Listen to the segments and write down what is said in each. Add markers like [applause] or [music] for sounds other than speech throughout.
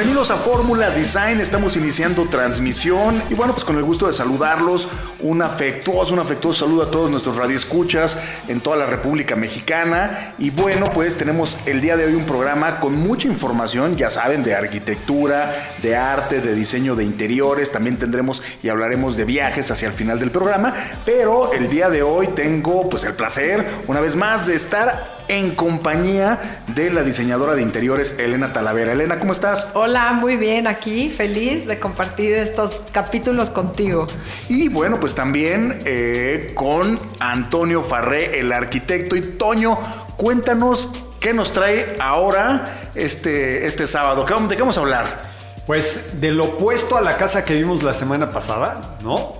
Bienvenidos a Fórmula Design, estamos iniciando transmisión y bueno, pues con el gusto de saludarlos, un afectuoso, un afectuoso saludo a todos nuestros radioescuchas en toda la República Mexicana. Y bueno, pues tenemos el día de hoy un programa con mucha información, ya saben, de arquitectura, de arte, de diseño de interiores, también tendremos y hablaremos de viajes hacia el final del programa, pero el día de hoy tengo pues el placer, una vez más, de estar en compañía de la diseñadora de interiores Elena Talavera. Elena, ¿cómo estás? Hola, muy bien aquí, feliz de compartir estos capítulos contigo. Y bueno, pues también eh, con Antonio Farré, el arquitecto. Y Toño, cuéntanos qué nos trae ahora este, este sábado. ¿Qué vamos- ¿De qué vamos a hablar? Pues del opuesto a la casa que vimos la semana pasada, ¿no?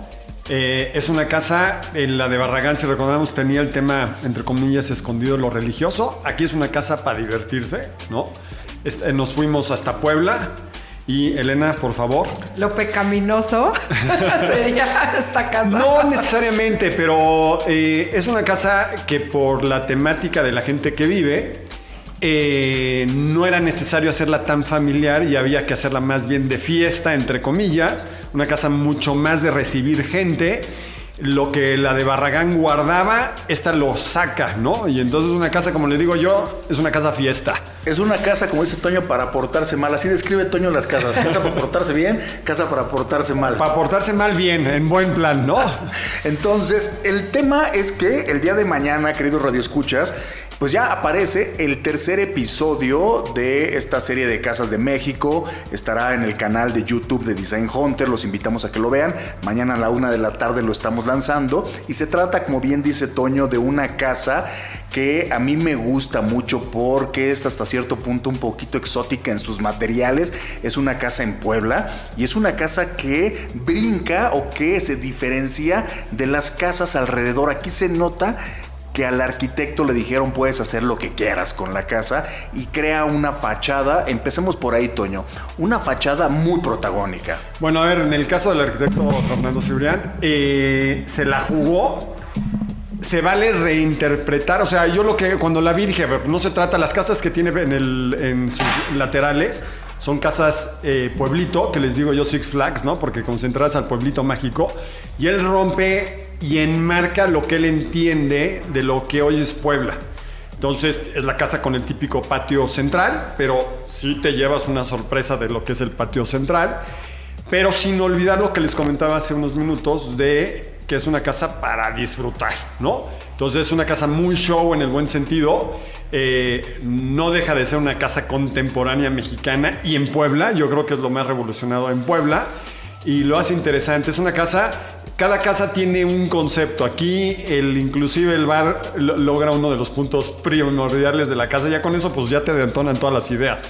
Eh, es una casa, en la de Barragán, si recordamos, tenía el tema, entre comillas, escondido lo religioso. Aquí es una casa para divertirse, ¿no? Este, nos fuimos hasta Puebla. Y Elena, por favor. Lo pecaminoso [laughs] sería esta casa. No necesariamente, pero eh, es una casa que por la temática de la gente que vive, eh, no era necesario hacerla tan familiar y había que hacerla más bien de fiesta, entre comillas. Una casa mucho más de recibir gente. Lo que la de Barragán guardaba, esta lo saca, ¿no? Y entonces una casa, como le digo yo, es una casa fiesta. Es una casa, como dice Toño, para portarse mal. Así describe Toño las casas. Casa para portarse bien, casa para portarse mal. Para portarse mal bien, en buen plan, ¿no? [laughs] Entonces, el tema es que el día de mañana, queridos radioescuchas, pues ya aparece el tercer episodio de esta serie de Casas de México. Estará en el canal de YouTube de Design Hunter. Los invitamos a que lo vean. Mañana a la una de la tarde lo estamos lanzando. Y se trata, como bien dice Toño, de una casa que a mí me gusta mucho porque es hasta cierto punto un poquito exótica en sus materiales. Es una casa en Puebla y es una casa que brinca o que se diferencia de las casas alrededor. Aquí se nota que al arquitecto le dijeron puedes hacer lo que quieras con la casa y crea una fachada, empecemos por ahí Toño, una fachada muy protagónica. Bueno, a ver, en el caso del arquitecto Fernando Cibrián, eh, se la jugó. Se vale reinterpretar, o sea, yo lo que cuando la vi dije, no se trata, las casas que tiene en, el, en sus laterales son casas eh, pueblito, que les digo yo Six Flags, ¿no? Porque concentradas al pueblito mágico, y él rompe y enmarca lo que él entiende de lo que hoy es Puebla. Entonces es la casa con el típico patio central, pero sí te llevas una sorpresa de lo que es el patio central, pero sin olvidar lo que les comentaba hace unos minutos de que es una casa para disfrutar, ¿no? Entonces es una casa muy show en el buen sentido, eh, no deja de ser una casa contemporánea mexicana y en Puebla, yo creo que es lo más revolucionado en Puebla y lo hace interesante. Es una casa, cada casa tiene un concepto. Aquí, el, inclusive el bar lo- logra uno de los puntos primordiales de la casa. Ya con eso, pues ya te detonan todas las ideas.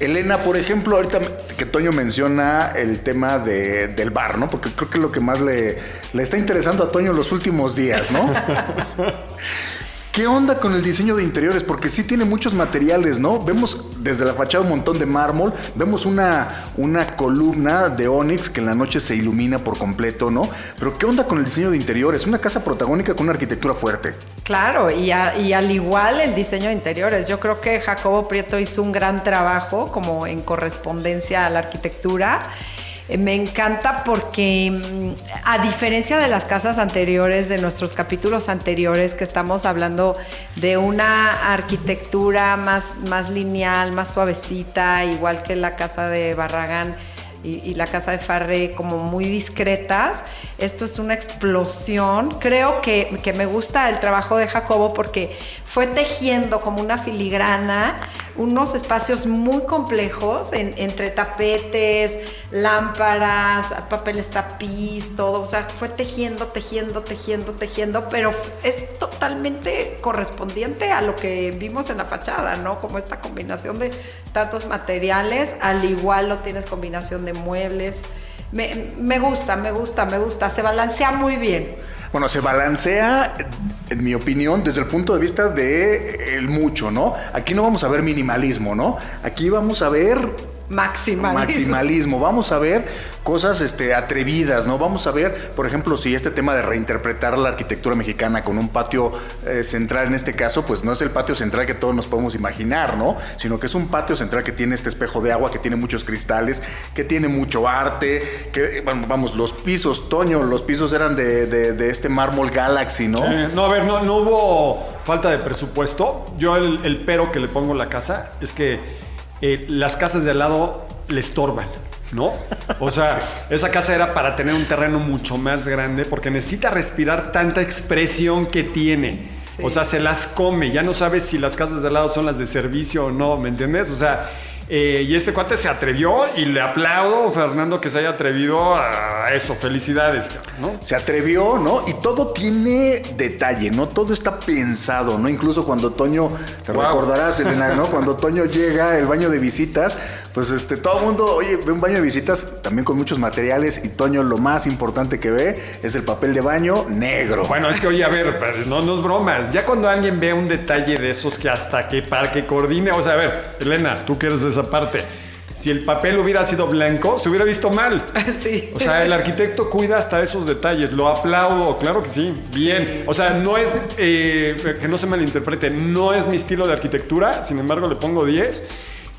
Elena, por ejemplo, ahorita que Toño menciona el tema de- del bar, ¿no? Porque creo que es lo que más le, le está interesando a Toño en los últimos días, ¿no? [laughs] ¿Qué onda con el diseño de interiores? Porque sí tiene muchos materiales, ¿no? Vemos desde la fachada un montón de mármol, vemos una, una columna de Onyx que en la noche se ilumina por completo, ¿no? Pero ¿qué onda con el diseño de interiores? Una casa protagónica con una arquitectura fuerte. Claro, y, y al igual el diseño de interiores. Yo creo que Jacobo Prieto hizo un gran trabajo como en correspondencia a la arquitectura. Eh, Me encanta porque, mm, a diferencia de las casas anteriores, de nuestros capítulos anteriores, que estamos hablando de una arquitectura más, más lineal, más suavecita, igual que la casa de Barragán y, la casa de Farré, como muy discretas, esto es una explosión. Creo que, que me gusta el trabajo de Jacobo porque fue tejiendo como una filigrana unos espacios muy complejos en- entre tapetes, lámparas, papeles tapiz, todo. O sea, fue tejiendo, tejiendo, tejiendo, tejiendo, pero es totalmente correspondiente a lo que vimos en la fachada, ¿no? Como esta combinación de tantos materiales, al igual lo tienes combinación de muebles. Me, me gusta, me gusta, me gusta. Se balancea muy bien. Bueno, se balancea, en mi opinión, desde el punto de vista de el mucho, ¿no? Aquí no vamos a ver minimalismo, ¿no? Aquí vamos a ver Maximalismo. maximalismo. Vamos a ver cosas este, atrevidas, ¿no? Vamos a ver, por ejemplo, si este tema de reinterpretar la arquitectura mexicana con un patio eh, central en este caso, pues no es el patio central que todos nos podemos imaginar, ¿no? Sino que es un patio central que tiene este espejo de agua, que tiene muchos cristales, que tiene mucho arte, que, bueno, vamos, los pisos, Toño, los pisos eran de, de- de este mármol Galaxy, ¿no? Eh, no, a ver, no, no hubo falta de presupuesto. Yo el, el pero que le pongo a la casa es que eh, las casas de al lado le estorban, ¿no? O sea, [laughs] esa casa era para tener un terreno mucho más grande porque necesita respirar tanta expresión que tiene. Sí. O sea, se las come. Ya no sabes si las casas de al lado son las de servicio o no, ¿me entiendes? O sea... eh, y este cuate se atrevió y le aplaudo, Fernando, que se haya atrevido a eso. Felicidades, ¿no? Se atrevió, ¿no? Y todo tiene detalle, ¿no? Todo está pensado, ¿no? Incluso cuando Toño, te Wow. recordarás, Elena, ¿no? Cuando Toño llega al baño de visitas, pues este, todo el mundo, oye, ve un baño de visitas también con muchos materiales y Toño lo más importante que ve es el papel de baño negro. Bueno, es que oye, a ver, no, no es bromas. Ya cuando alguien ve un detalle de esos que hasta que para que coordine, o sea, a ver, Elena, tú que eres de esa parte, si el papel hubiera sido blanco, se hubiera visto mal. [laughs] Sí. O sea, el arquitecto cuida hasta esos detalles, lo aplaudo, claro que sí, bien. O sea, no es, eh, que no se malinterprete, no es mi estilo de arquitectura, sin embargo le pongo 10,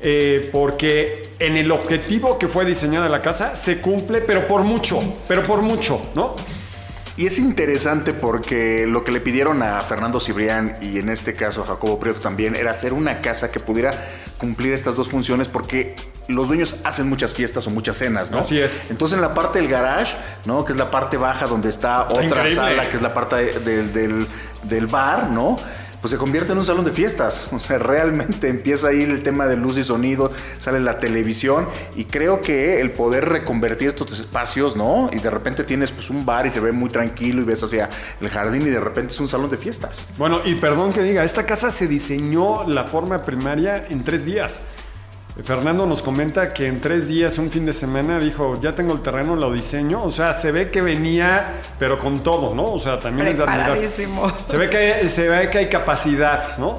eh, porque en el objetivo que fue diseñada la casa se cumple, pero por mucho, pero por mucho, ¿no? Y es interesante porque lo que le pidieron a Fernando Cibrián y en este caso a Jacobo Prieto también era hacer una casa que pudiera cumplir estas dos funciones porque los dueños hacen muchas fiestas o muchas cenas, ¿no? Así es. Entonces en la parte del garage, ¿no? Que es la parte baja donde está, otra increíble. sala, que es la parte de- del- del, del bar, ¿no? Pues se convierte en un salón de fiestas. O sea, realmente [laughs] empieza ahí el tema de luz y sonido, sale la televisión y creo que el poder reconvertir estos espacios, ¿no? Y de repente tienes pues un bar y se ve muy tranquilo y ves hacia el jardín y de repente es un salón de fiestas. Bueno, y perdón que diga, esta casa se diseñó la forma primaria en tres días. Fernando nos comenta que en tres días, un fin de semana, dijo, ya tengo el terreno, lo diseño. O sea, se ve que venía, pero con todo, ¿no? O sea, también es de admirar. Se ve, que hay, se ve que hay capacidad, ¿no?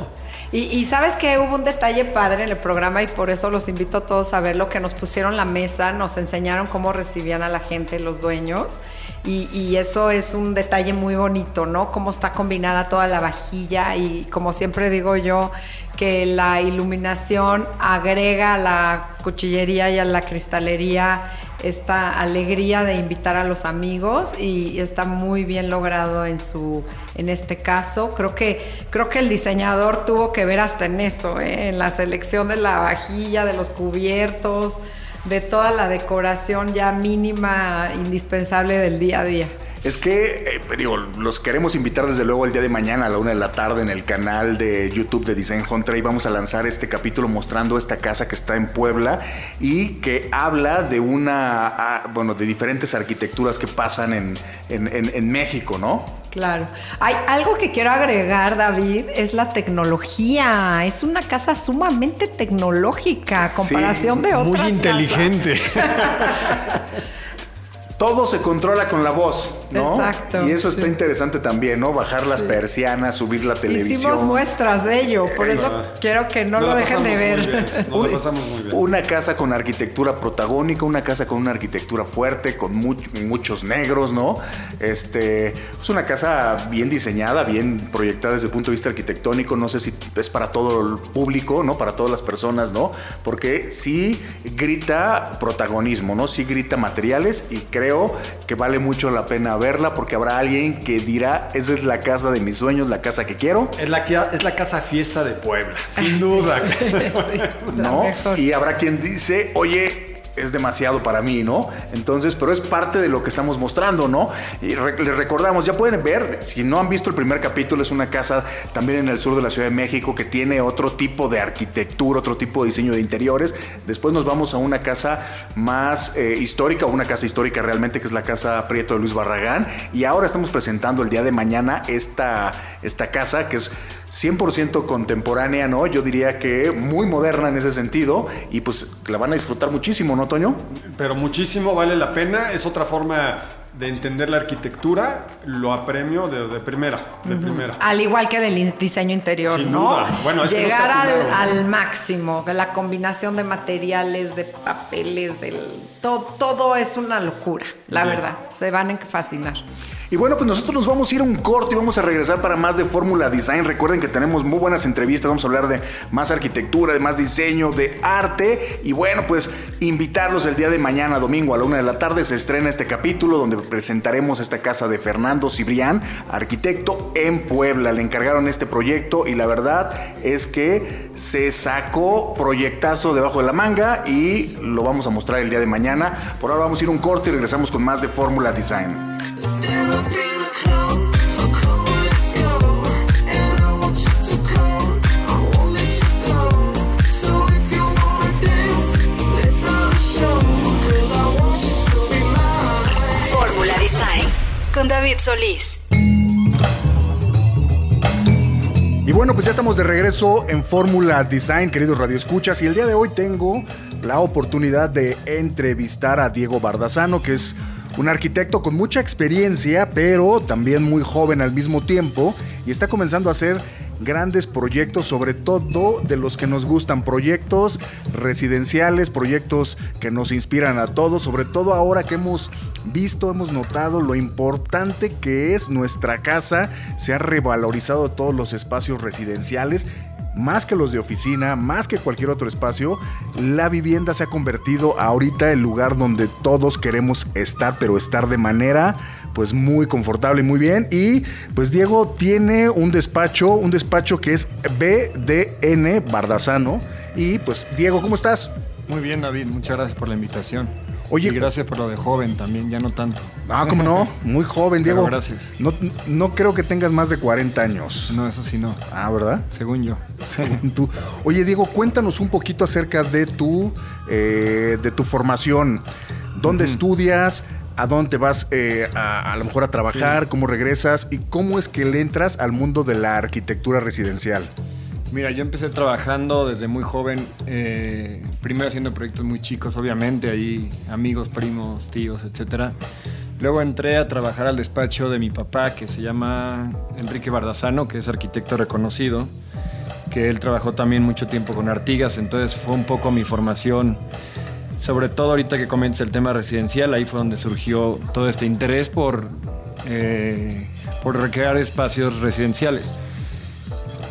Y, y sabes que hubo un detalle padre en el programa y por eso los invito a todos a verlo, que nos pusieron la mesa, nos enseñaron cómo recibían a la gente los dueños y, eso es un detalle muy bonito, ¿no? Cómo está combinada toda la vajilla y como siempre digo yo, que la iluminación agrega a la cuchillería y a la cristalería esta alegría de invitar a los amigos y está muy bien logrado en su en este caso creo que creo que el diseñador tuvo que ver hasta en eso ¿eh? en la selección de la vajilla de los cubiertos de toda la decoración ya mínima indispensable del día a día Es que, eh, digo, los queremos invitar desde luego el día de mañana a la una de la tarde en el canal de YouTube de Design Hunter. Y vamos a lanzar este capítulo mostrando esta casa que está en Puebla y que habla de una, ah, bueno, de diferentes arquitecturas que pasan en, en- en- en México, ¿no? Claro. Hay algo que quiero agregar, David, es la tecnología. Es una casa sumamente tecnológica a comparación de otras Muy inteligente. [laughs] Todo se controla con la voz. ¿No? Exacto, Y eso está interesante también, ¿no? Bajar las persianas, subir la televisión. Hicimos muestras de ello, por eso quiero que no Nos lo dejen de ver. muy bien, nos la pasamos muy bien. Una casa con arquitectura protagónica, una casa con una arquitectura fuerte, con much- muchos negros, ¿no? Este, es una casa bien diseñada, bien proyectada desde el punto de vista arquitectónico. No sé si es para todo el público, ¿no? Para todas las personas, ¿no? Porque sí grita protagonismo, ¿no? Sí grita materiales y creo que vale mucho la pena verla porque habrá alguien que dirá, esa es la casa de mis sueños, la casa que quiero. Es la, que- es la casa fiesta de Puebla, sin duda. [laughs] [laughs] Sí, la ¿no? mejor. Y habrá quien dice, oye, es demasiado para mí, ¿no? Entonces, pero es parte de lo que estamos mostrando, ¿no? Y les recordamos, ya pueden ver, si no han visto el primer capítulo, es una casa también en el sur de la Ciudad de México que tiene otro tipo de arquitectura, otro tipo de diseño de interiores. Después nos vamos a una casa más eh, histórica, una casa histórica realmente, que es la casa Prieto de Luis Barragán. Y ahora estamos presentando el día de mañana esta, esta casa que es 100% contemporánea, ¿no? Yo diría que muy moderna en ese sentido y pues la van a disfrutar muchísimo, ¿no, Toño? Pero muchísimo vale la pena. Es otra forma de entender la arquitectura. Lo apremio de, de primera, de primera. Al igual que del diseño interior, Sin ¿no? duda. Bueno, es que Llegar al, capturaron, ¿no? al máximo, que la combinación de materiales, de papeles, del, to- todo es una locura, la Bien. verdad. Se van a fascinar. Y bueno, pues nosotros nos vamos a ir a un corte y vamos a regresar para más de Fórmula Design. Recuerden que tenemos muy buenas entrevistas, vamos a hablar de más arquitectura, de más diseño, de arte. Y bueno, pues invitarlos el día de mañana, domingo a la una de la tarde, se estrena este capítulo donde presentaremos esta casa de Fernando Cibrián, arquitecto en Puebla. Le encargaron este proyecto y la verdad es que se sacó proyectazo debajo de la manga y lo vamos a mostrar el día de mañana. Por ahora vamos a ir un corte y regresamos con más de Fórmula Design. Fórmula Design con David Solís. Y bueno, pues ya estamos de regreso en Fórmula Design, queridos radioescuchas, y el día de hoy tengo la oportunidad de entrevistar a Diego Bardazano, que es un arquitecto con mucha experiencia, pero también muy joven al mismo tiempo, y está comenzando a hacer grandes proyectos, sobre todo de los que nos gustan, proyectos residenciales, proyectos que nos inspiran a todos, sobre todo ahora que hemos visto, hemos notado lo importante que es nuestra casa, se ha revalorizado todos los espacios residenciales. Más que los de oficina, más que cualquier otro espacio, la vivienda se ha convertido ahorita el lugar donde todos queremos estar, pero estar de manera pues muy confortable y muy bien. Y pues Diego tiene un despacho, un despacho que es BDN Bardazano. Y pues Diego, ¿cómo estás? Muy bien, David, muchas gracias por la invitación. Oye- y gracias por lo de joven también, ya no tanto. Ah, ¿cómo no? [laughs] Muy joven, Pero Diego. gracias. No, no creo que tengas más de 40 años. No, eso sí no, Ah, ¿verdad? según yo. Según tú. Oye, Diego, cuéntanos un poquito acerca de tu, eh, de tu formación. ¿Dónde estudias? ¿A dónde te vas eh, a, a lo mejor a trabajar? ¿Cómo regresas? ¿Y cómo es que le entras al mundo de la arquitectura residencial? Mira, yo empecé trabajando desde muy joven, eh, primero haciendo proyectos muy chicos, obviamente, ahí amigos, primos, tíos, etcétera. Luego entré a trabajar al despacho de mi papá, que se llama Enrique Bardazano, que es arquitecto reconocido, que él trabajó también mucho tiempo con Artigas, entonces fue un poco mi formación, sobre todo ahorita que comencé el tema residencial, ahí fue donde surgió todo este interés por, eh, por recrear espacios residenciales.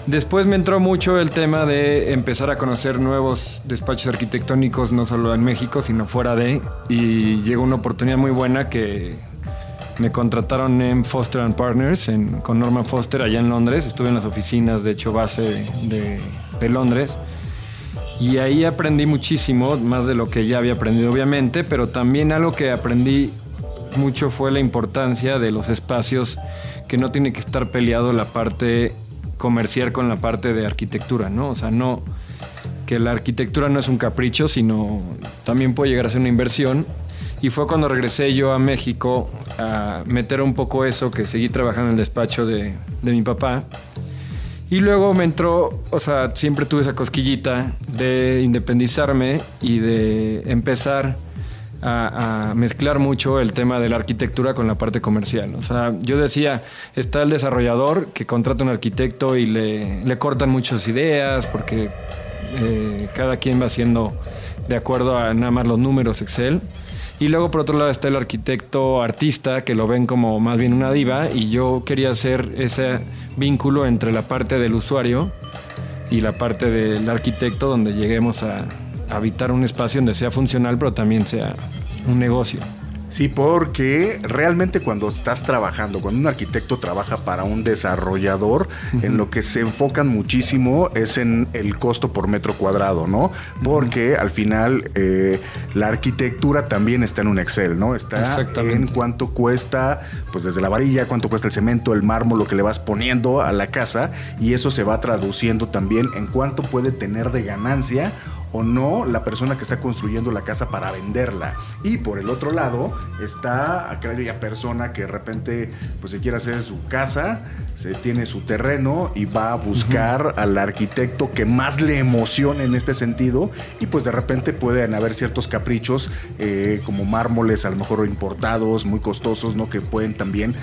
Después me entró mucho el tema de empezar a conocer nuevos despachos arquitectónicos, no solo en México, sino fuera de. Y llegó una oportunidad muy buena que me contrataron en Foster and Partners, con Norman Foster, allá en Londres. Estuve en las oficinas, de hecho, base de, de Londres. Y ahí aprendí muchísimo, más de lo que ya había aprendido, obviamente, pero también algo que aprendí mucho fue la importancia de los espacios que no tiene que estar peleado la parte comercial con la parte de arquitectura, ¿no? O sea, no que la arquitectura no es un capricho, sino también puede llegar a ser una inversión. Y fue cuando regresé yo a México a meter un poco eso, que seguí trabajando en el despacho de, de mi papá. Y luego me entró, o sea, siempre tuve esa cosquillita de independizarme y de empezar a, a mezclar mucho el tema de la arquitectura con la parte comercial. O sea, yo decía, está el desarrollador que contrata un arquitecto y le, le cortan muchas ideas porque eh, cada quien va haciendo de acuerdo a nada más los números Excel. Y luego por otro lado está el arquitecto artista que lo ven como más bien una diva y yo quería hacer ese vínculo entre la parte del usuario y la parte del arquitecto donde lleguemos a, a habitar un espacio donde sea funcional pero también sea un negocio. Sí, porque realmente cuando estás trabajando, cuando un arquitecto trabaja para un desarrollador, en lo que se enfocan muchísimo es en el costo por metro cuadrado, ¿no? Porque al final eh, la arquitectura también está en un Excel, ¿no? Está en cuánto cuesta, pues desde la varilla, cuánto cuesta el cemento, el mármol, lo que le vas poniendo a la casa, y eso se va traduciendo también en cuánto puede tener de ganancia o no la persona que está construyendo la casa para venderla. Y por el otro lado está aquella persona que de repente pues se quiere hacer su casa, se tiene su terreno y va a buscar al arquitecto que más le emocione en este sentido y pues de repente pueden haber ciertos caprichos eh, como mármoles a lo mejor importados, muy costosos, ¿no? Que pueden también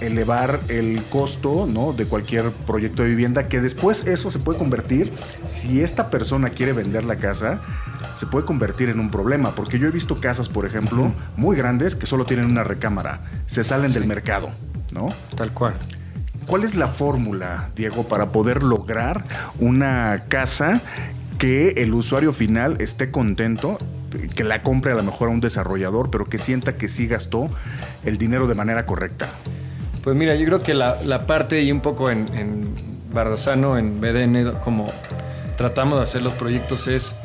elevar el costo ¿no? de cualquier proyecto de vivienda, que después eso se puede convertir, si esta persona quiere vender la casa, se puede convertir en un problema, porque yo he visto casas, por ejemplo, muy grandes que solo tienen una recámara, se salen del mercado, ¿no? Tal cual. ¿Cuál es la fórmula, Diego, para poder lograr una casa que el usuario final esté contento, que la compre a lo mejor a un desarrollador, pero que sienta que sí gastó el dinero de manera correcta? Pues mira, yo creo que la, parte y un poco en, en en BDN, como tratamos de hacer los proyectos es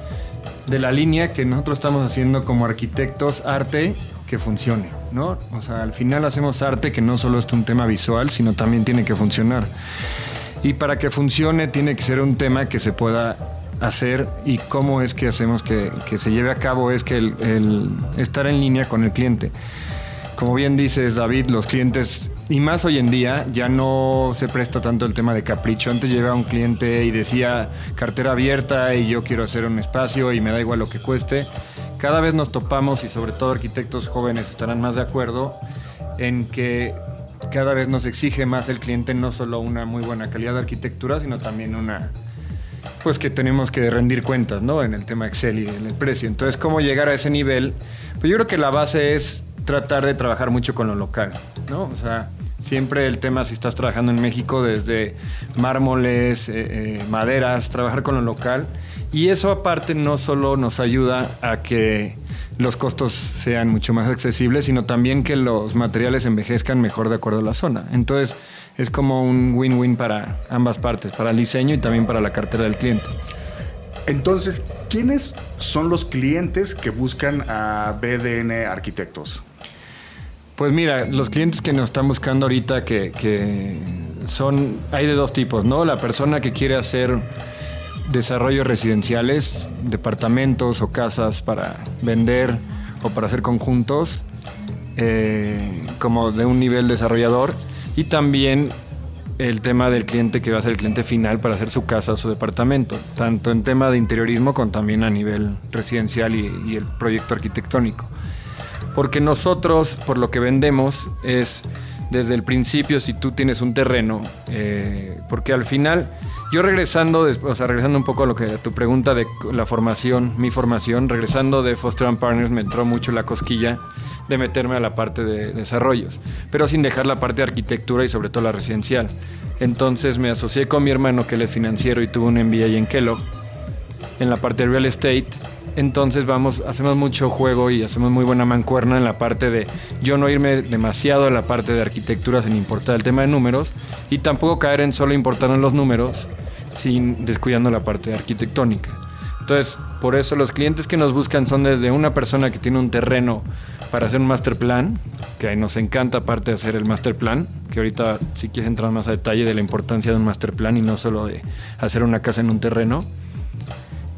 de la línea que nosotros estamos haciendo como arquitectos, arte que funcione, ¿no? O sea, al final hacemos arte que no solo es un tema visual, sino también tiene que funcionar. Y para que funcione tiene que ser un tema que se pueda hacer y cómo es que hacemos que, que se lleve a cabo es que el, el estar en línea con el cliente. Como bien dices, David, los clientes, y más hoy en día, ya no se presta tanto el tema de capricho. Antes llegaba un cliente y decía cartera abierta y yo quiero hacer un espacio y me da igual lo que cueste. Cada vez nos topamos, y sobre todo arquitectos jóvenes estarán más de acuerdo, en que cada vez nos exige más el cliente no solo una muy buena calidad de arquitectura, sino también una, pues que tenemos que rendir cuentas, ¿no? En el tema Excel y en el precio. Entonces, ¿cómo llegar a ese nivel? Pues yo creo que la base es tratar de trabajar mucho con lo local, ¿no? O sea, siempre el tema si estás trabajando en México desde mármoles, eh, eh, maderas, trabajar con lo local. Y eso aparte no solo nos ayuda a que los costos sean mucho más accesibles, sino también que los materiales envejezcan mejor de acuerdo a la zona. Entonces, es como un win-win para ambas partes, para el diseño y también para la cartera del cliente. Entonces, ¿quiénes son los clientes que buscan a BDN Arquitectos? Pues mira, los clientes que nos están buscando ahorita que, que son, hay de dos tipos, ¿no? La persona que quiere hacer desarrollos residenciales, departamentos o casas para vender o para hacer conjuntos, eh, como de un nivel desarrollador, y también el tema del cliente que va a ser el cliente final para hacer su casa o su departamento, tanto en tema de interiorismo como también a nivel residencial y, y el proyecto arquitectónico. Porque nosotros, por lo que vendemos, es desde el principio, si tú tienes un terreno, eh, porque al final, yo regresando, o sea, regresando un poco a lo que a tu pregunta de la formación, mi formación, regresando de Foster and Partners, me entró mucho la cosquilla de meterme a la parte de desarrollos, pero sin dejar la parte de arquitectura y sobre todo la residencial. Entonces me asocié con mi hermano, que él es financiero y tuvo un MBA en Kellogg, en la parte de real estate. Entonces vamos, hacemos mucho juego y hacemos muy buena mancuerna en la parte de yo no irme demasiado a la parte de arquitectura sin importar el tema de números y tampoco caer en solo importarnos los números sin descuidando la parte arquitectónica. Entonces, por eso los clientes que nos buscan son desde una persona que tiene un terreno para hacer un master plan, que nos encanta aparte de hacer el master plan, que ahorita si quieres entrar más a detalle de la importancia de un master plan y no solo de hacer una casa en un terreno.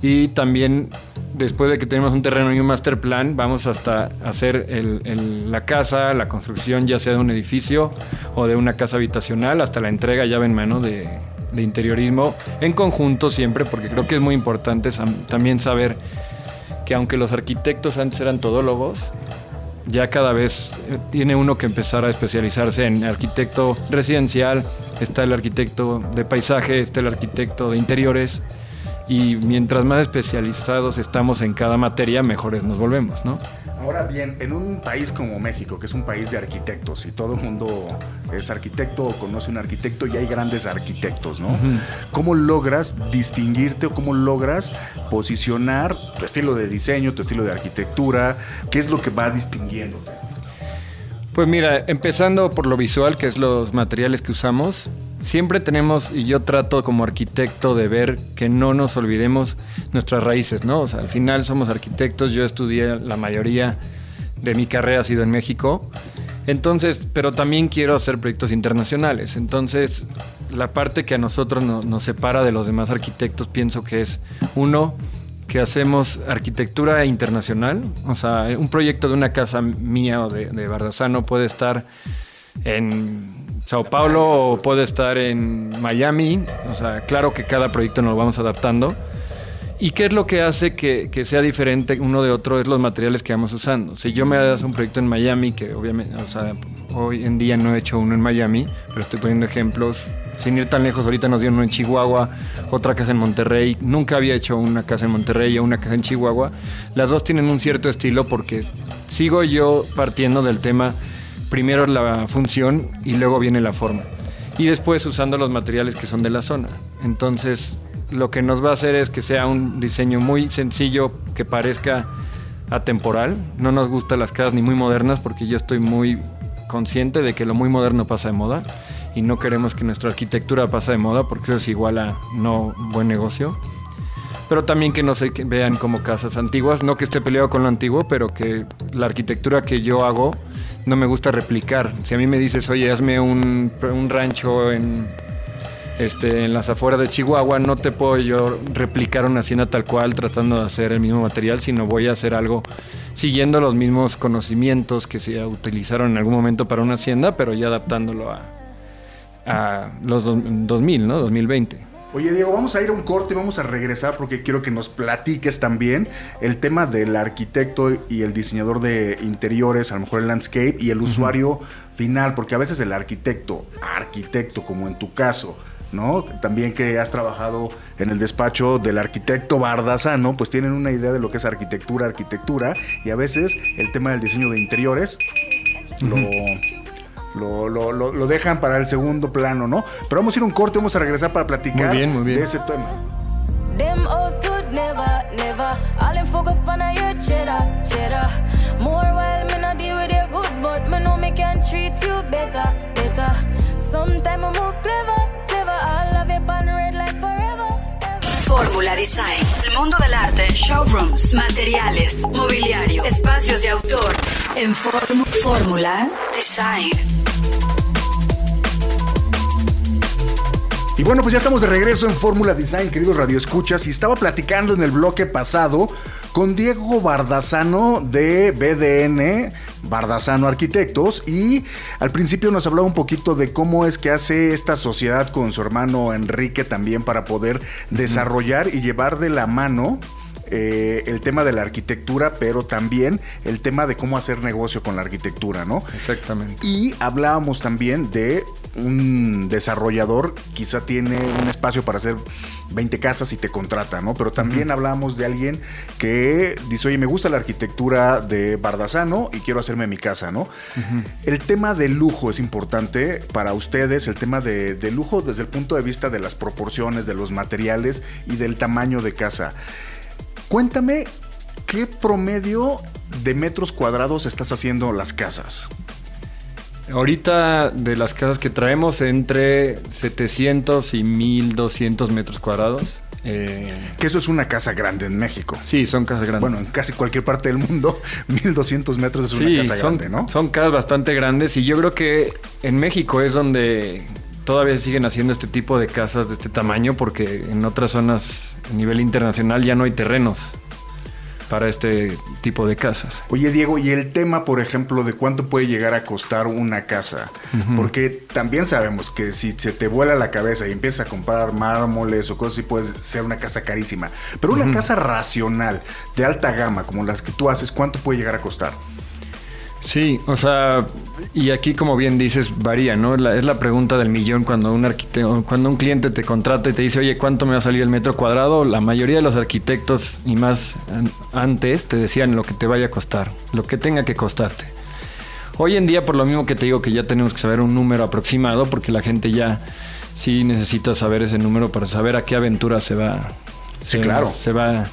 Y también, después de que tenemos un terreno y un master plan, vamos hasta hacer la casa, la construcción ya sea de un edificio o de una casa habitacional, hasta la entrega llave en mano de, de interiorismo, en conjunto siempre, porque creo que es muy importante también saber que aunque los arquitectos antes eran todólogos, ya cada vez eh, tiene uno que empezar a especializarse en arquitecto residencial, está el arquitecto de paisaje, está el arquitecto de interiores y mientras más especializados estamos en cada materia, mejores nos volvemos, ¿no? Ahora bien, en un país como México, que es un país de arquitectos y todo el mundo es arquitecto o conoce un arquitecto y hay grandes arquitectos, ¿no? ¿Cómo logras distinguirte o cómo logras posicionar tu estilo de diseño, tu estilo de arquitectura? ¿Qué es lo que va distinguiéndote? Pues mira, empezando por lo visual, que es los materiales que usamos, siempre tenemos, y yo trato como arquitecto de ver que no nos olvidemos nuestras raíces, ¿no? O sea, al final somos arquitectos, yo estudié la mayoría de mi carrera ha sido en México, entonces, pero también quiero hacer proyectos internacionales, entonces la parte que a nosotros no- nos separa de los demás arquitectos pienso que es, uno, que hacemos arquitectura internacional, o sea, un proyecto de una casa mía o de, de puede estar en Sao Paulo puede estar en Miami, o sea, claro que cada proyecto nos lo vamos adaptando. ¿Y qué es lo que hace que, que sea diferente uno de otro? Es los materiales que vamos usando. Si yo me das un proyecto en Miami, que obviamente, o sea, hoy en día no he hecho uno en Miami, pero estoy poniendo ejemplos. Sin ir tan lejos, ahorita nos dieron uno en Chihuahua, otra casa en Monterrey. Nunca había hecho una casa en Monterrey o una casa en Chihuahua. Las dos tienen un cierto estilo porque sigo yo partiendo del tema, primero la función y luego viene la forma. Y después usando los materiales que son de la zona. Entonces, lo que nos va a hacer es que sea un diseño muy sencillo, que parezca atemporal. No nos gustan las casas ni muy modernas porque yo estoy muy consciente de que lo muy moderno pasa de moda y no queremos que nuestra arquitectura pase de moda porque eso es igual a no buen negocio. Pero también que no se vean como casas antiguas, no que esté peleado con lo antiguo, pero que la arquitectura que yo hago no me gusta replicar. Si a mí me dices, oye, hazme un, un rancho en, este, en las afueras de Chihuahua, no te puedo yo replicar una hacienda tal cual tratando de hacer el mismo material, sino voy a hacer algo siguiendo los mismos conocimientos que se utilizaron en algún momento para una hacienda, pero ya adaptándolo a, los do- 2000, ¿no? 2020. Oye, Diego, vamos a ir a un corte y vamos a regresar porque quiero que nos platiques también el tema del arquitecto y el diseñador de interiores, a lo mejor el landscape y el usuario final, porque a veces el arquitecto, arquitecto como en tu caso, ¿no? También que has trabajado en el despacho del arquitecto Bardazano, pues tienen una idea de lo que es arquitectura, arquitectura, y a veces el tema del diseño de interiores lo, lo, lo- lo- lo dejan para el segundo plano, ¿no? Pero vamos a ir un corte, vamos a regresar para platicar Muy bien, muy bien. de ese tema. Them hoes good, never, never. All them focus on a your cheddar, cheddar. More while me not deal with your good, but me know me can treat you better, better. Sometime I move clever, clever. I'll love you on red like forever. ever. Fórmula Design. El mundo del arte, showrooms, materiales, mobiliario, espacios de autor. En Fórmula Design. Y bueno, pues ya estamos de regreso en Fórmula Design, queridos radioescuchas, y estaba platicando en el bloque pasado con Diego Bardazano de BDN, Bardazano Arquitectos, y al principio nos hablaba un poquito de cómo es que hace esta sociedad con su hermano Enrique también para poder desarrollar y llevar de la mano eh, el tema de la arquitectura, pero también el tema de cómo hacer negocio con la arquitectura, ¿no? Exactamente. Y hablábamos también de un desarrollador, quizá tiene un espacio para hacer 20 casas y te contrata, ¿no? Pero también hablábamos de alguien que dice, oye, me gusta la arquitectura de Bardazano y quiero hacerme mi casa, ¿no? El tema de lujo es importante para ustedes, el tema de, de lujo desde el punto de vista de las proporciones, de los materiales y del tamaño de casa. Cuéntame, ¿qué promedio de metros cuadrados estás haciendo las casas? Ahorita de las casas que traemos entre 700 y 1200 metros cuadrados. Eh, Que eso es una casa grande en México. sí, son casas grandes. Bueno, en casi cualquier parte del mundo, [laughs] 1200 metros es una casa son, grande, ¿no? son casas bastante grandes y yo creo que en México es donde todavía siguen haciendo este tipo de casas de este tamaño porque en otras zonas a nivel internacional ya no hay terrenos. para este tipo de casas. Oye, Diego, y el tema, por ejemplo, de cuánto puede llegar a costar una casa. Porque también sabemos que si se te vuela la cabeza y empiezas a comprar mármoles o cosas así, puede ser una casa carísima. Pero una casa racional, de alta gama, como las que tú haces, ¿cuánto puede llegar a costar? Sí, o sea, y aquí como bien dices, varía, ¿no? La- es la pregunta del millón cuando un arquitecto, cuando un cliente te contrata y te dice, oye, ¿cuánto me va a salir el metro cuadrado? La mayoría de los arquitectos y más an- antes te decían lo que te vaya a costar, lo que tenga que costarte. Hoy en día, por lo mismo que te digo que ya tenemos que saber un número aproximado, porque la gente ya sí necesita saber ese número para saber a qué aventura se va. Sí, se- claro. Se va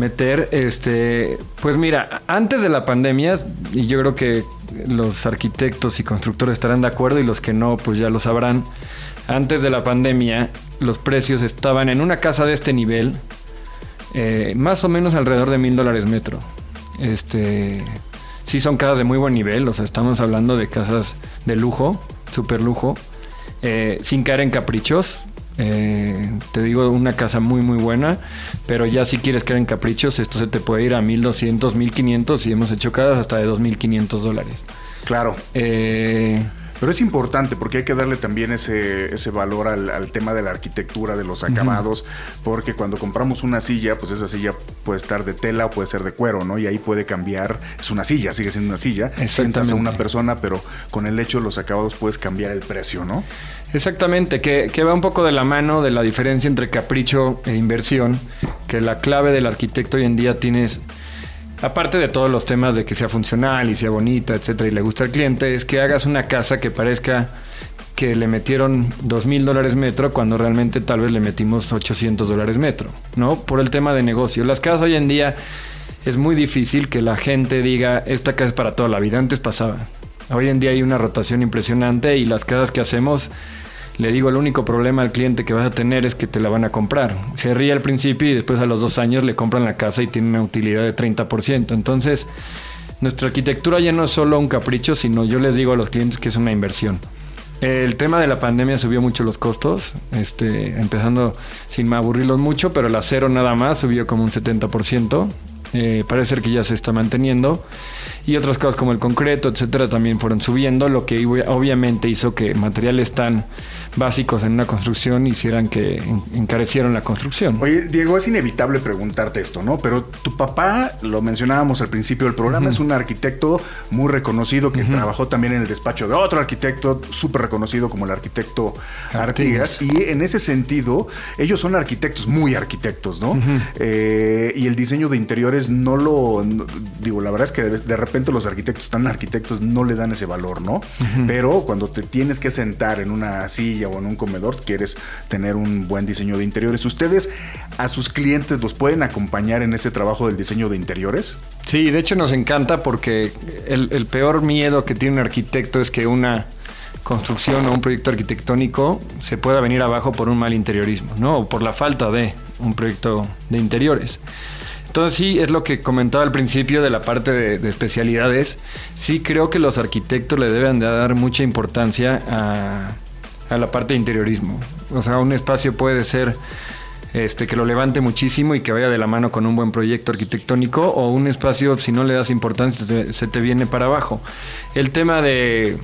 meter, este, pues mira, antes de la pandemia, y yo creo que los arquitectos y constructores estarán de acuerdo y los que no, pues ya lo sabrán, antes de la pandemia los precios estaban en una casa de este nivel, eh, más o menos alrededor de mil dólares metro. Este, sí son casas de muy buen nivel, o sea, estamos hablando de casas de lujo, super lujo, eh, sin caer en caprichos. Eh, te digo, una casa muy muy buena, pero ya si quieres caer en caprichos, esto se te puede ir a 1200, 1500 y hemos hecho casas hasta de 2500 dólares. Claro. Eh, Pero es importante porque hay que darle también ese, ese valor al, al tema de la arquitectura, de los acabados, porque cuando compramos una silla, pues esa silla puede estar de tela o puede ser de cuero, ¿no? Y ahí puede cambiar, es una silla, sigue siendo una silla, sientas a una persona, pero con el hecho de los acabados puedes cambiar el precio, ¿no? Exactamente, que, que va un poco de la mano de la diferencia entre capricho e inversión, que la clave del arquitecto hoy en día tienes, aparte de todos los temas de que sea funcional y sea bonita, etcétera, y le gusta al cliente, es que hagas una casa que parezca que le metieron dos mil dólares metro cuando realmente tal vez le metimos 800 dólares metro, ¿no? Por el tema de negocio. Las casas hoy en día es muy difícil que la gente diga, esta casa es para toda la vida. Antes pasaba. Hoy en día hay una rotación impresionante y las casas que hacemos, le digo, el único problema al cliente que vas a tener es que te la van a comprar. Se ríe al principio y después a los dos años le compran la casa y tiene una utilidad de 30%. Entonces, nuestra arquitectura ya no es solo un capricho, sino yo les digo a los clientes que es una inversión. El tema de la pandemia subió mucho los costos, este, empezando sin aburrirlos mucho, pero el acero nada más subió como un 70%. Eh, parece ser que ya se está manteniendo. Y otras cosas como el concreto, etcétera, también fueron subiendo, lo que obvi- obviamente hizo que materiales tan básicos en una construcción hicieran que en- encarecieran la construcción. Oye, Diego, es inevitable preguntarte esto, ¿no? Pero tu papá, lo mencionábamos al principio del programa, es un arquitecto muy reconocido que trabajó también en el despacho de otro arquitecto súper reconocido como el arquitecto Artigas. Y en ese sentido, ellos son arquitectos, muy arquitectos, ¿no? Eh, y el diseño de interiores no lo. no- digo, la verdad es que de, de repente los arquitectos tan arquitectos no le dan ese valor, ¿no? Pero cuando te tienes que sentar en una silla o en un comedor, quieres tener un buen diseño de interiores. ¿Ustedes a sus clientes los pueden acompañar en ese trabajo del diseño de interiores? Sí, de hecho nos encanta porque el, peor miedo que tiene un arquitecto es que una construcción o un proyecto arquitectónico se pueda venir abajo por un mal interiorismo, ¿no? O por la falta de un proyecto de interiores. Entonces sí, es lo que comentaba al principio de la parte de, de especialidades. Sí creo que los arquitectos le deben de dar mucha importancia a, a la parte de interiorismo. O sea, un espacio puede ser este, que lo levante muchísimo y que vaya de la mano con un buen proyecto arquitectónico o un espacio, si no le das importancia, se te viene para abajo. El tema de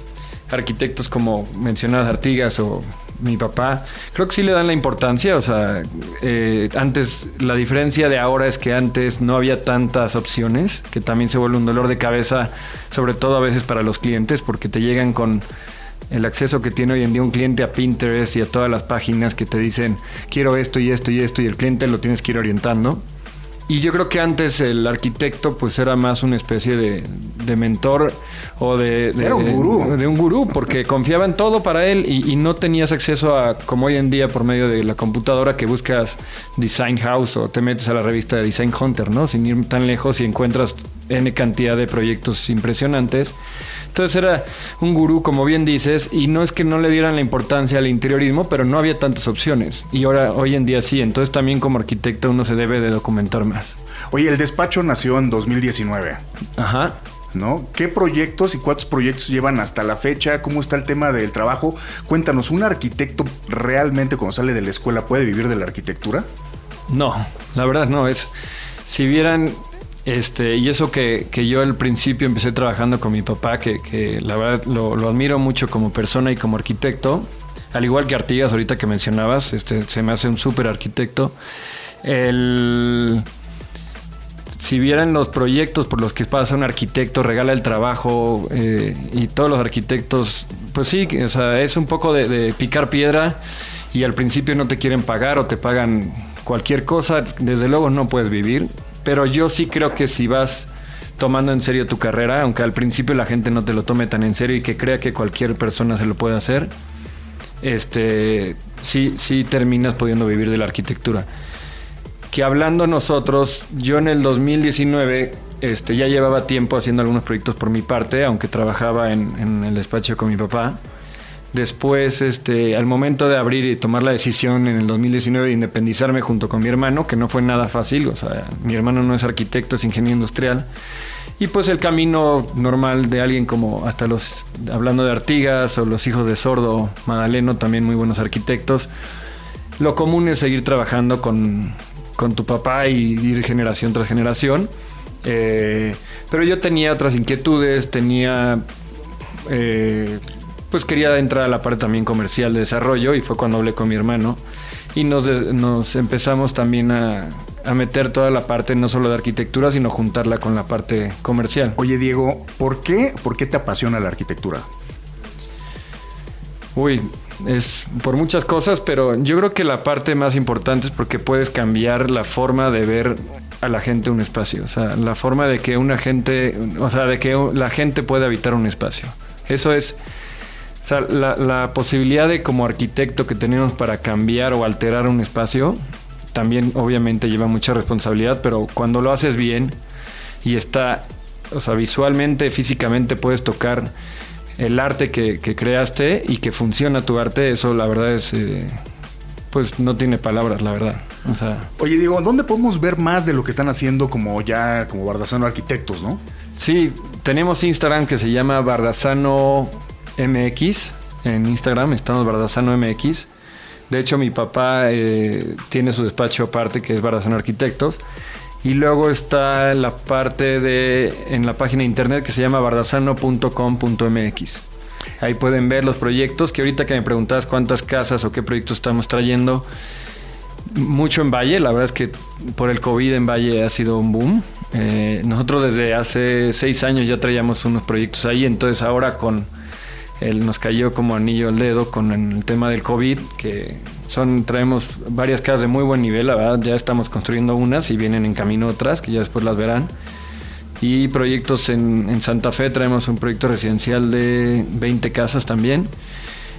arquitectos como mencionadas Artigas o mi papá, creo que sí le dan la importancia, o sea, eh, antes, la diferencia de ahora es que antes no había tantas opciones, que también se vuelve un dolor de cabeza, sobre todo a veces para los clientes, porque te llegan con el acceso que tiene hoy en día un cliente a Pinterest y a todas las páginas que te dicen quiero esto y esto y esto y el cliente lo tienes que ir orientando. Y yo creo que antes el arquitecto pues era más una especie de, de mentor o de, de- Era un gurú. de un gurú porque confiaba en todo para él y, y no tenías acceso a como hoy en día por medio de la computadora que buscas Design House o te metes a la revista de Design Hunter, ¿no? Sin ir tan lejos y encuentras N cantidad de proyectos impresionantes. Entonces era un gurú, como bien dices, y no es que no le dieran la importancia al interiorismo, pero no había tantas opciones. Y ahora, hoy en día sí. Entonces también como arquitecto uno se debe de documentar más. Oye, el despacho nació en 2019. Ajá. ¿No? ¿Qué proyectos y cuántos proyectos llevan hasta la fecha? ¿Cómo está el tema del trabajo? Cuéntanos, ¿un arquitecto realmente cuando sale de la escuela puede vivir de la arquitectura? No, la verdad no, es... si vieran, este, y eso que, yo al principio empecé trabajando con mi papá, que, la verdad lo, admiro mucho como persona y como arquitecto, al igual que Artigas ahorita que mencionabas, este, se me hace un súper arquitecto. Si vieran los proyectos por los que pasa un arquitecto, regala el trabajo eh, y todos los arquitectos, pues sí, o sea, es un poco de picar piedra y al principio no te quieren pagar o te pagan cualquier cosa, desde luego no puedes vivir, pero yo sí creo que si vas tomando en serio tu carrera, aunque al principio la gente no te lo tome tan en serio y que crea que cualquier persona se lo puede hacer, este, sí, sí terminas pudiendo vivir de la arquitectura que hablando nosotros, yo en el 2019 este, ya llevaba tiempo haciendo algunos proyectos por mi parte, aunque trabajaba en, en el despacho con mi papá. Después, este, al momento de abrir y tomar la decisión en el 2019 de independizarme junto con mi hermano, que no fue nada fácil, o sea, mi hermano no es arquitecto, es ingeniero industrial. Y pues el camino normal de alguien como hasta los, hablando de Artigas o los hijos de Sordo, Madaleno, también muy buenos arquitectos, lo común es seguir trabajando con, con tu papá y ir generación tras generación. Eh, pero yo tenía otras inquietudes, tenía... eh, pues quería entrar a la parte también comercial de desarrollo y fue cuando hablé con mi hermano y nos, nos empezamos también a, a meter toda la parte no solo de arquitectura, sino juntarla con la parte comercial. Oye, Diego, ¿por qué, ¿por qué te apasiona la arquitectura? Uy, es por muchas cosas, pero yo creo que la parte más importante es porque puedes cambiar la forma de ver a la gente un espacio, o sea, la forma de que una gente, o sea, de que la gente puede habitar un espacio. Eso es, o sea, la, la posibilidad de como arquitecto que tenemos para cambiar o alterar un espacio, también obviamente lleva mucha responsabilidad, pero cuando lo haces bien y está, o sea, visualmente, físicamente puedes tocar el arte que, que creaste y que funciona tu arte, eso la verdad es, eh, pues no tiene palabras, la verdad. O sea, Oye, Diego, ¿dónde podemos ver más de lo que están haciendo como ya, como Bardazano Arquitectos, no? sí, tenemos Instagram que se llama Bardazano MX. En Instagram estamos Bardazano MX. De hecho, mi papá eh, tiene su despacho aparte que es Bardazano Arquitectos. Y luego está la parte de en la página internet que se llama bardazano.com.mx. Ahí pueden ver los proyectos, que ahorita que me preguntabas cuántas casas o qué proyectos estamos trayendo, mucho en Valle, la verdad es que por el COVID en Valle ha sido un boom. Eh, nosotros desde hace seis años ya traíamos unos proyectos ahí, entonces ahora con el, nos cayó como anillo al dedo con el tema del COVID, que son traemos varias casas de muy buen nivel, la verdad ya estamos construyendo unas y vienen en camino otras, que ya después las verán. Y proyectos en, en Santa Fe, traemos un proyecto residencial de 20 casas también.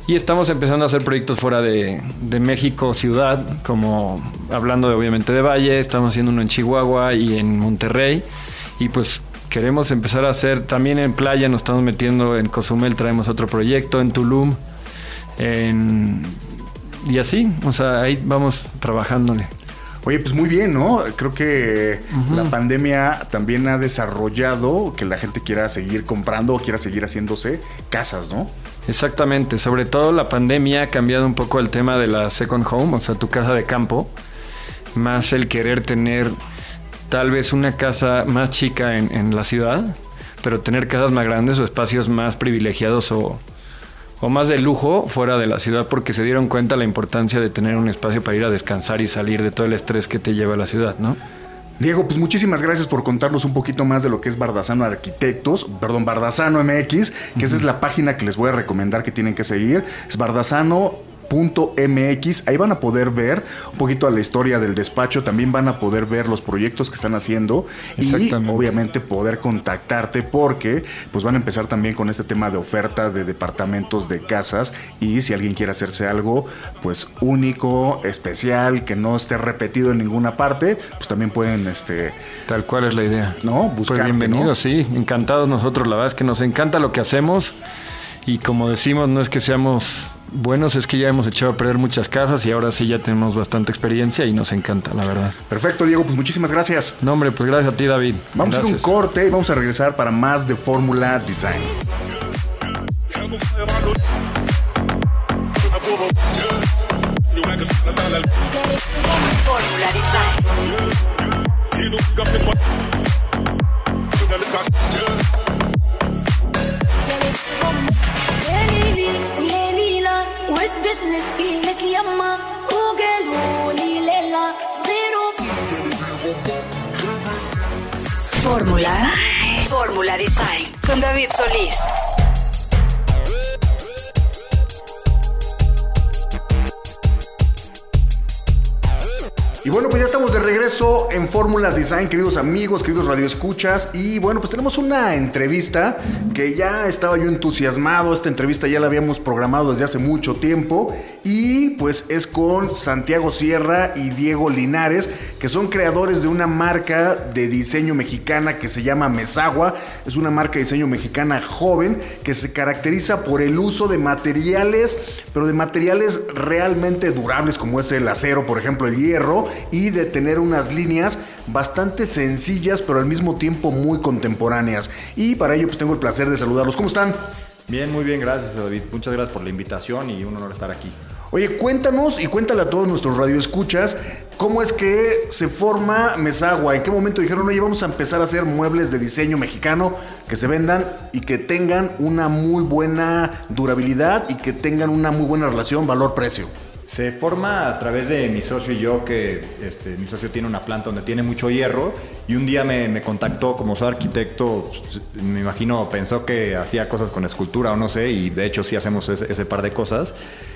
Y estamos empezando a hacer proyectos fuera de, de México, ciudad, como hablando de, obviamente de Valle, estamos haciendo uno en Chihuahua y en Monterrey. Y pues queremos empezar a hacer también en playa, nos estamos metiendo en Cozumel, traemos otro proyecto, en Tulum, en- y así, o sea, ahí vamos trabajándole. Oye, pues muy bien, ¿no? Creo que la pandemia también ha desarrollado que la gente quiera seguir comprando o quiera seguir haciéndose casas, ¿no? Exactamente, sobre todo la pandemia ha cambiado un poco el tema de la second home, o sea, tu casa de campo, más el querer tener tal vez una casa más chica en, en la ciudad, pero tener casas más grandes o espacios más privilegiados o, o más de lujo fuera de la ciudad porque se dieron cuenta la importancia de tener un espacio para ir a descansar y salir de todo el estrés que te lleva a la ciudad, ¿no? Diego, pues muchísimas gracias por contarnos un poquito más de lo que es Bardazano Arquitectos, perdón, Bardazano MX, que esa es la página que les voy a recomendar que tienen que seguir. Es bardazano.mx, ahí van a poder ver un poquito a la historia del despacho, también van a poder ver los proyectos que están haciendo y obviamente poder contactarte porque pues van a empezar también con este tema de oferta de departamentos de casas y si alguien quiere hacerse algo pues único, especial, que no esté repetido en ninguna parte, pues también pueden este Tal cual es la idea. No, Pues ¿no? sí, encantados nosotros. La verdad es que nos encanta lo que hacemos y como decimos, no es que seamos buenos es que ya hemos echado a perder muchas casas y ahora sí ya tenemos bastante experiencia y nos encanta, la verdad. Perfecto, Diego, pues muchísimas gracias. No, hombre, pues gracias a ti, David. Vamos a hacer un corte y vamos a regresar para más de Fórmula Design. Fórmula Design. Fórmula Design. Fórmula Design con David Solís. Y bueno, pues ya estamos de regreso en Fórmula Design, queridos amigos, queridos radioescuchas. Y bueno, pues tenemos una entrevista que ya estaba yo entusiasmado. Esta entrevista ya la habíamos programado desde hace mucho tiempo. Y pues es con Santiago Sierra y Diego Linares, que son creadores de una marca de diseño mexicana que se llama Mesagua. Es una marca de diseño mexicana joven que se caracteriza por el uso de materiales, pero de materiales realmente durables como es el acero, por ejemplo, el hierro, y de tener unas líneas bastante sencillas, pero al mismo tiempo muy contemporáneas. Y para ello pues tengo el placer de saludarlos. ¿Cómo están? Bien, muy bien, gracias David. Muchas gracias por la invitación y un honor estar aquí. Oye, cuéntanos y cuéntale a todos nuestros radioescuchas cómo es que se forma Mesagua. ¿En qué momento dijeron, oye, vamos a empezar a hacer muebles de diseño mexicano que se vendan y que tengan una muy buena durabilidad y que tengan una muy buena relación valor-precio? Se forma a través de mi socio y yo, que este, mi socio tiene una planta donde tiene mucho hierro y un día me, me contactó como soy arquitecto, me imagino pensó que hacía cosas con escultura o no sé, y de hecho sí hacemos ese, ese par de cosas.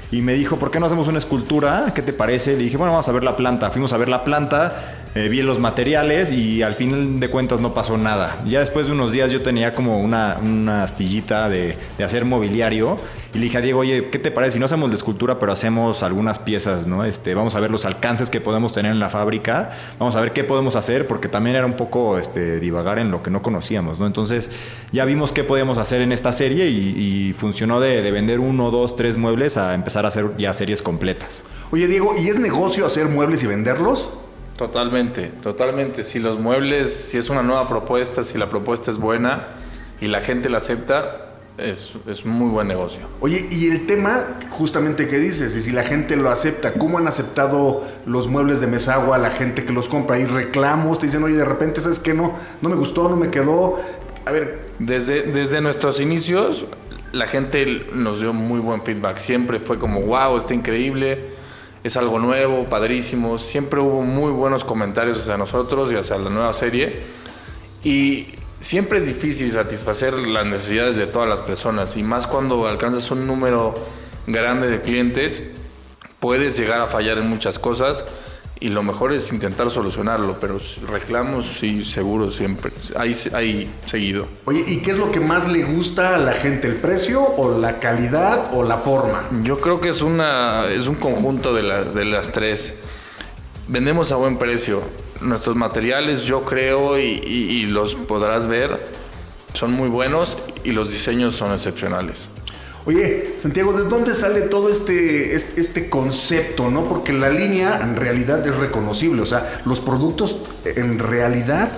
Y me dijo, ¿por qué no hacemos una escultura? ¿Qué te parece? Le dije, bueno, vamos a ver la planta. Fuimos a ver la planta, eh, vi los materiales y al fin de cuentas no pasó nada. Ya después de unos días yo tenía como una, una astillita de, de hacer mobiliario y le dije a Diego, oye, ¿qué te parece si no hacemos la escultura pero hacemos algunas piezas, ¿no? Este, vamos a ver los alcances que podemos tener en la fábrica, vamos a ver qué podemos hacer porque también era un poco este, divagar en lo que no conocíamos, ¿no? Entonces ya vimos qué podíamos hacer en esta serie y, y funcionó de, de vender uno, dos, tres muebles a empezar a hacer ya series completas. Oye, Diego, ¿y es negocio hacer muebles y venderlos? Totalmente, totalmente. Si los muebles, si es una nueva propuesta, si la propuesta es buena y la gente la acepta, es, es muy buen negocio. Oye, y el tema justamente que dices, y si la gente lo acepta, ¿cómo han aceptado los muebles de Mesagua la gente que los compra? ¿Hay reclamos? Te dicen, oye, de repente, ¿sabes qué? No, no me gustó, no me quedó. A ver, Desde, desde nuestros inicios, la gente nos dio muy buen feedback. Siempre fue como, wow, está increíble, es algo nuevo, padrísimo. Siempre hubo muy buenos comentarios hacia nosotros y hacia la nueva serie. Y siempre es difícil satisfacer las necesidades de todas las personas. Y más cuando alcanzas un número grande de clientes, puedes llegar a fallar en muchas cosas. Y lo mejor es intentar solucionarlo, pero reclamos sí, seguro siempre. Hay, hay seguido. oye, ¿y qué es lo que más le gusta a la gente? ¿El precio o la calidad o la forma? Yo creo que es, una, es un conjunto de, las de las tres. Vendemos a buen precio. Nuestros materiales, yo creo, y, los podrás ver, son muy buenos y los diseños son excepcionales. Oye, Santiago, ¿de dónde sale todo este, este, este concepto, no? Porque la línea en realidad es reconocible. O sea, los productos en realidad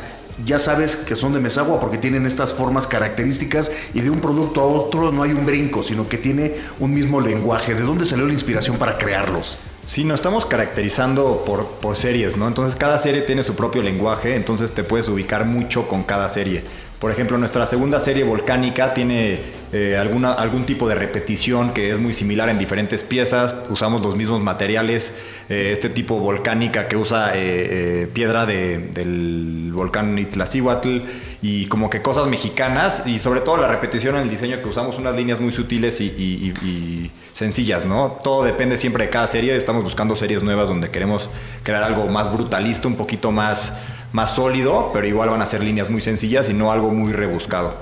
ya sabes que son de Mesagua porque tienen estas formas características y de un producto a otro no hay un brinco, sino que tiene un mismo lenguaje. ¿De dónde salió la inspiración para crearlos? Sí, nos estamos caracterizando por, por series, ¿no? Entonces cada serie tiene su propio lenguaje, entonces te puedes ubicar mucho con cada serie. Por ejemplo, nuestra segunda serie volcánica tiene eh, alguna, algún tipo de repetición que es muy similar en diferentes piezas. Usamos los mismos materiales. eh, este tipo volcánica que usa eh, piedra de- del volcán Iztaccíhuatl y como que cosas mexicanas y sobre todo la repetición en el diseño que usamos unas líneas muy sutiles y, sencillas, ¿no? Todo depende siempre de cada serie. Estamos buscando series nuevas donde queremos crear algo más brutalista, un poquito más, más sólido, pero igual van a ser líneas muy sencillas y no algo muy rebuscado.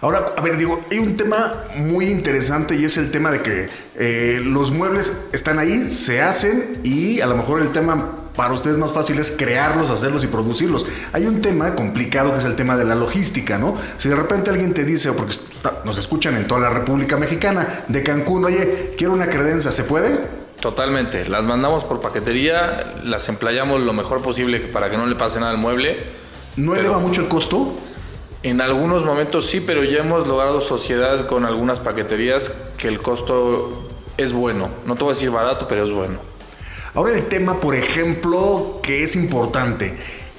Ahora, a ver, digo, hay un tema muy interesante y es el tema de que eh, los muebles están ahí, se hacen y a lo mejor el tema para ustedes más fácil es crearlos, hacerlos y producirlos. Hay un tema complicado que es el tema de la logística, ¿no? Si de repente alguien te dice, o porque está- nos escuchan en toda la República Mexicana, de Cancún, oye, quiero una credencia, ¿se puede? Totalmente. Las mandamos por paquetería, las emplayamos lo mejor posible para que no le pase nada al mueble. ¿No eleva mucho el costo? En algunos momentos sí, pero ya hemos logrado sociedad con algunas paqueterías que el costo es bueno. No te voy a decir barato, pero es bueno. Ahora el tema, por ejemplo, que es importante.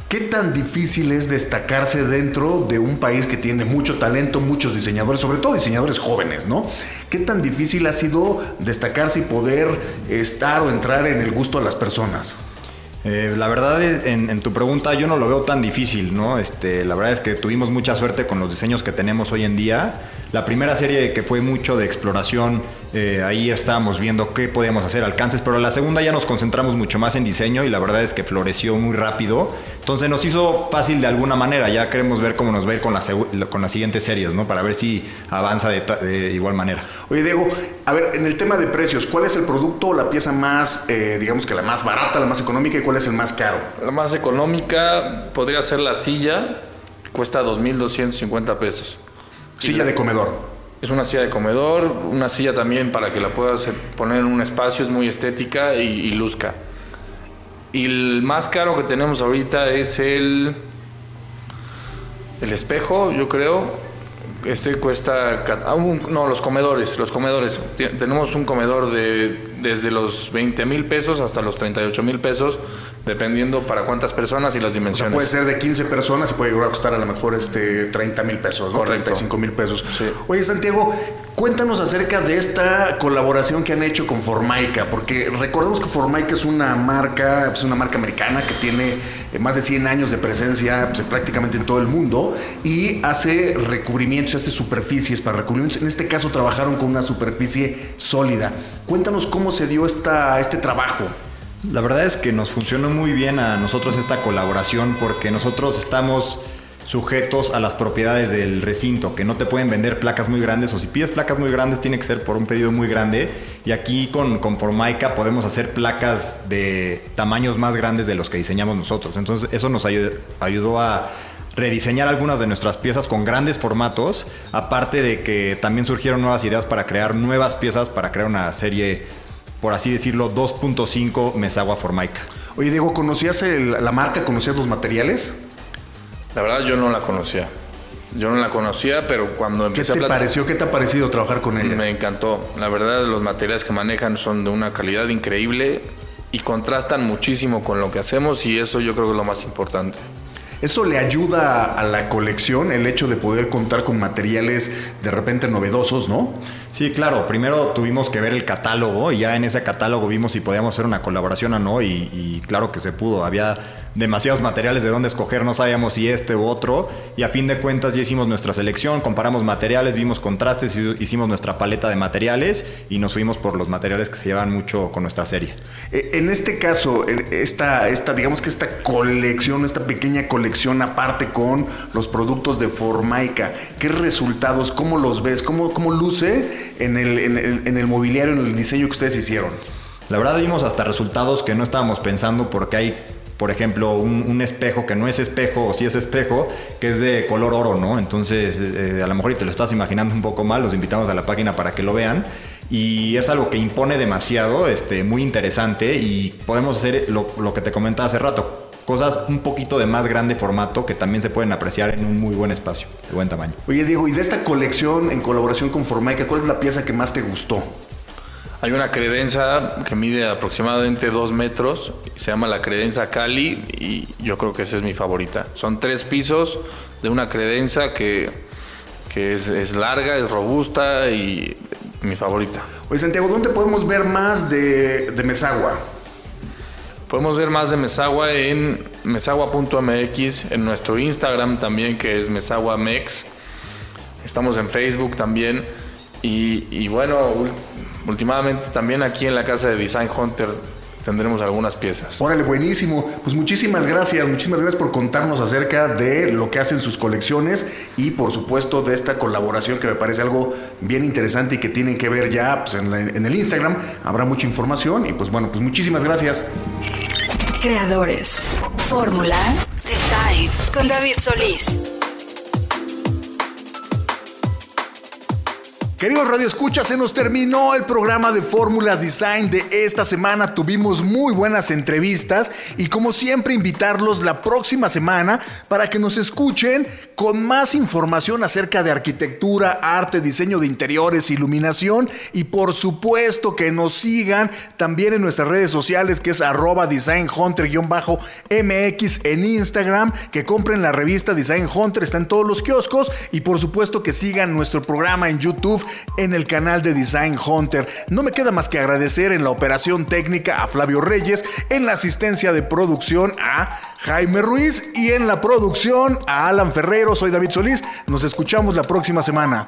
¿Qué tan difícil es destacarse dentro de un país que tiene mucho talento, muchos diseñadores, sobre todo diseñadores jóvenes, ¿no? ¿Qué tan difícil ha sido destacarse y poder estar o entrar en el gusto de las personas? Eh, la verdad, en, tu pregunta yo no lo veo tan difícil, ¿no? Este, la verdad es que tuvimos mucha suerte con los diseños que tenemos hoy en día. La primera serie que fue mucho de exploración, eh, ahí estábamos viendo qué podíamos hacer, alcances, pero la segunda ya nos concentramos mucho más en diseño y la verdad es que floreció muy rápido. Entonces nos hizo fácil de alguna manera, ya queremos ver cómo nos va a ir con, la con las siguientes series, ¿no? Para ver si avanza de igual manera. Oye, Diego, a ver, en el tema de precios, ¿cuál es el producto o la pieza más, eh, digamos que la más barata, la más económica y cuál es el más caro? La más económica podría ser la silla, cuesta 2.250 pesos. Silla de comedor. Es una silla de comedor, una silla también para que la puedas eh, poner en un espacio, es muy estética y, y luzca. Y el más caro que tenemos ahorita es el, el espejo, yo creo. Este cuesta, ah, no, los comedores, los comedores. Tenemos un comedor de desde los 20 mil pesos hasta los 38 mil pesos, dependiendo para cuántas personas y las O sea, dimensiones. puede ser de 15 personas y puede llegar a costar a lo mejor este 30 mil pesos, ¿no? Correcto. 35 mil pesos. Oye, Santiago, cuéntanos acerca de esta colaboración que han hecho con Formaica, porque recordemos que Formaica es una marca, es una marca americana que tiene eh, más de 100 años de presencia pues, prácticamente en todo el mundo y hace recubrimientos, hace superficies para recubrimientos. En este caso trabajaron con una superficie sólida. Cuéntanos cómo se dio esta, este trabajo. La verdad es que nos funcionó muy bien a nosotros esta colaboración porque nosotros estamos sujetos a las propiedades del recinto, que no te pueden vender placas muy grandes o si pides placas muy grandes tiene que ser por un pedido muy grande y aquí con, con Formaica podemos hacer placas de tamaños más grandes de los que diseñamos nosotros. Entonces eso nos ayu- ayudó a rediseñar algunas de nuestras piezas con grandes formatos, aparte de que también surgieron nuevas ideas para crear nuevas piezas, para crear una serie, por así decirlo, 2.5 Mesagua Formaica. Oye, Diego, ¿conocías el- la marca? ¿Conocías los materiales? La verdad yo no la conocía. Yo no la conocía, pero cuando ¿Qué empecé te a plat- pareció? ¿Qué te ha parecido trabajar con ella? Me encantó. La verdad, los materiales que manejan son de una calidad increíble y contrastan muchísimo con lo que hacemos y eso yo creo que es lo más importante. ¿Eso le ayuda a la colección el hecho de poder contar con materiales de repente novedosos, no? Sí, claro. Primero tuvimos que ver el catálogo y ya en ese catálogo vimos si podíamos hacer una colaboración o no y, y claro que se pudo. Había demasiados materiales de dónde escoger, no sabíamos si este u otro y a fin de cuentas ya hicimos nuestra selección, comparamos materiales, vimos contrastes, hicimos nuestra paleta de materiales y nos fuimos por los materiales que se llevan mucho con nuestra serie. Eh, En este caso, esta, esta, digamos que esta colección, esta pequeña colección aparte con los productos de Formaica, ¿qué resultados, cómo los ves, cómo, cómo luce en el, en, el, en el mobiliario, en el diseño que ustedes hicieron? La verdad vimos hasta resultados que no estábamos pensando porque hay, por ejemplo, un, un espejo que no es espejo o sí es espejo, que es de color oro, ¿no? Entonces, eh, a lo mejor te lo estás imaginando un poco mal, los invitamos a la página para que lo vean. Y es algo que impone demasiado, este, muy interesante y podemos hacer lo, lo que te comentaba hace rato, cosas un poquito de más grande formato que también se pueden apreciar en un muy buen espacio, de buen tamaño. Oye, Diego, y de esta colección en colaboración con Formaica, ¿cuál es la pieza que más te gustó? Hay una credenza que mide aproximadamente dos metros, se llama la credenza Cali y yo creo que esa es mi favorita. Son tres pisos de una credenza que, que es, es larga, es robusta y mi favorita. Oye, Santiago, ¿dónde podemos ver más de, de Mesagua? Podemos ver más de Mesagua en mesagua.mx, en nuestro Instagram también que es mesaguamex. Estamos en Facebook también. Y, y bueno, últimamente también aquí en la casa de Design Hunter tendremos algunas piezas. Órale, buenísimo. Pues muchísimas gracias, muchísimas gracias por contarnos acerca de lo que hacen sus colecciones y por supuesto de esta colaboración que me parece algo bien interesante y que tienen que ver ya pues, en, la- en el Instagram. Habrá mucha información y pues bueno, pues muchísimas gracias. Creadores. Fórmula. Design. Con David Solís. Queridos Radio Escucha, se nos terminó el programa de Fórmula Design de esta semana. Tuvimos muy buenas entrevistas y como siempre invitarlos la próxima semana para que nos escuchen con más información acerca de arquitectura, arte, diseño de interiores, iluminación y por supuesto que nos sigan también en nuestras redes sociales que es arroba Design Hunter-MX en Instagram, que compren la revista Design Hunter, está en todos los kioscos y por supuesto que sigan nuestro programa en YouTube en el canal de Design Hunter. No me queda más que agradecer en la operación técnica a Flavio Reyes, en la asistencia de producción a Jaime Ruiz y en la producción a Alan Ferrero. Soy David Solís. Nos escuchamos la próxima semana.